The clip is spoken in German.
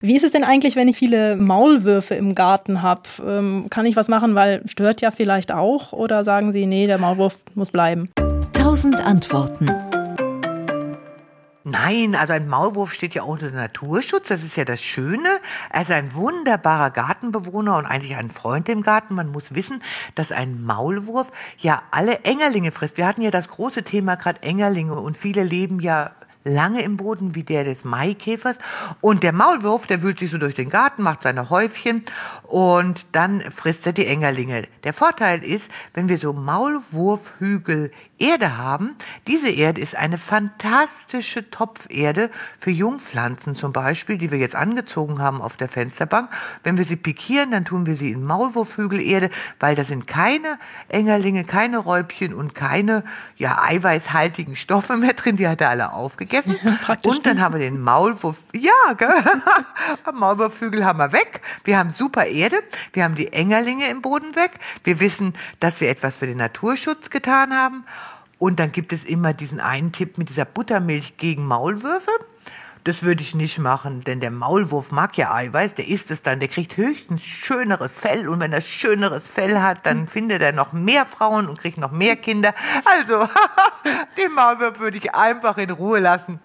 Wie ist es denn eigentlich, wenn ich viele Maulwürfe im Garten habe? Ähm, kann ich was machen, weil stört ja vielleicht auch? Oder sagen Sie, nee, der Maulwurf muss bleiben? Tausend Antworten. Nein, also ein Maulwurf steht ja auch unter Naturschutz. Das ist ja das Schöne. Er ist ein wunderbarer Gartenbewohner und eigentlich ein Freund im Garten. Man muss wissen, dass ein Maulwurf ja alle Engerlinge frisst. Wir hatten ja das große Thema gerade Engerlinge und viele leben ja lange im Boden wie der des Maikäfers. Und der Maulwurf, der wühlt sich so durch den Garten, macht seine Häufchen und dann frisst er die Engerlinge. Der Vorteil ist, wenn wir so Maulwurfhügel Erde haben, diese Erde ist eine fantastische Topferde für Jungpflanzen zum Beispiel, die wir jetzt angezogen haben auf der Fensterbank. Wenn wir sie pikieren, dann tun wir sie in Maulwurfhügelerde, weil da sind keine Engerlinge, keine Räubchen und keine ja, eiweißhaltigen Stoffe mehr drin. Die hat er alle aufgegessen. und dann haben wir den Maulwurf, ja, gell? Maulwurfhügel haben wir weg. Wir haben super Erde. Wir haben die Engerlinge im Boden weg. Wir wissen, dass wir etwas für den Naturschutz getan haben. Und dann gibt es immer diesen einen Tipp mit dieser Buttermilch gegen Maulwürfe. Das würde ich nicht machen, denn der Maulwurf mag ja Eiweiß, der isst es dann, der kriegt höchstens schöneres Fell und wenn er schöneres Fell hat, dann findet er noch mehr Frauen und kriegt noch mehr Kinder. Also, den Maulwurf würde ich einfach in Ruhe lassen.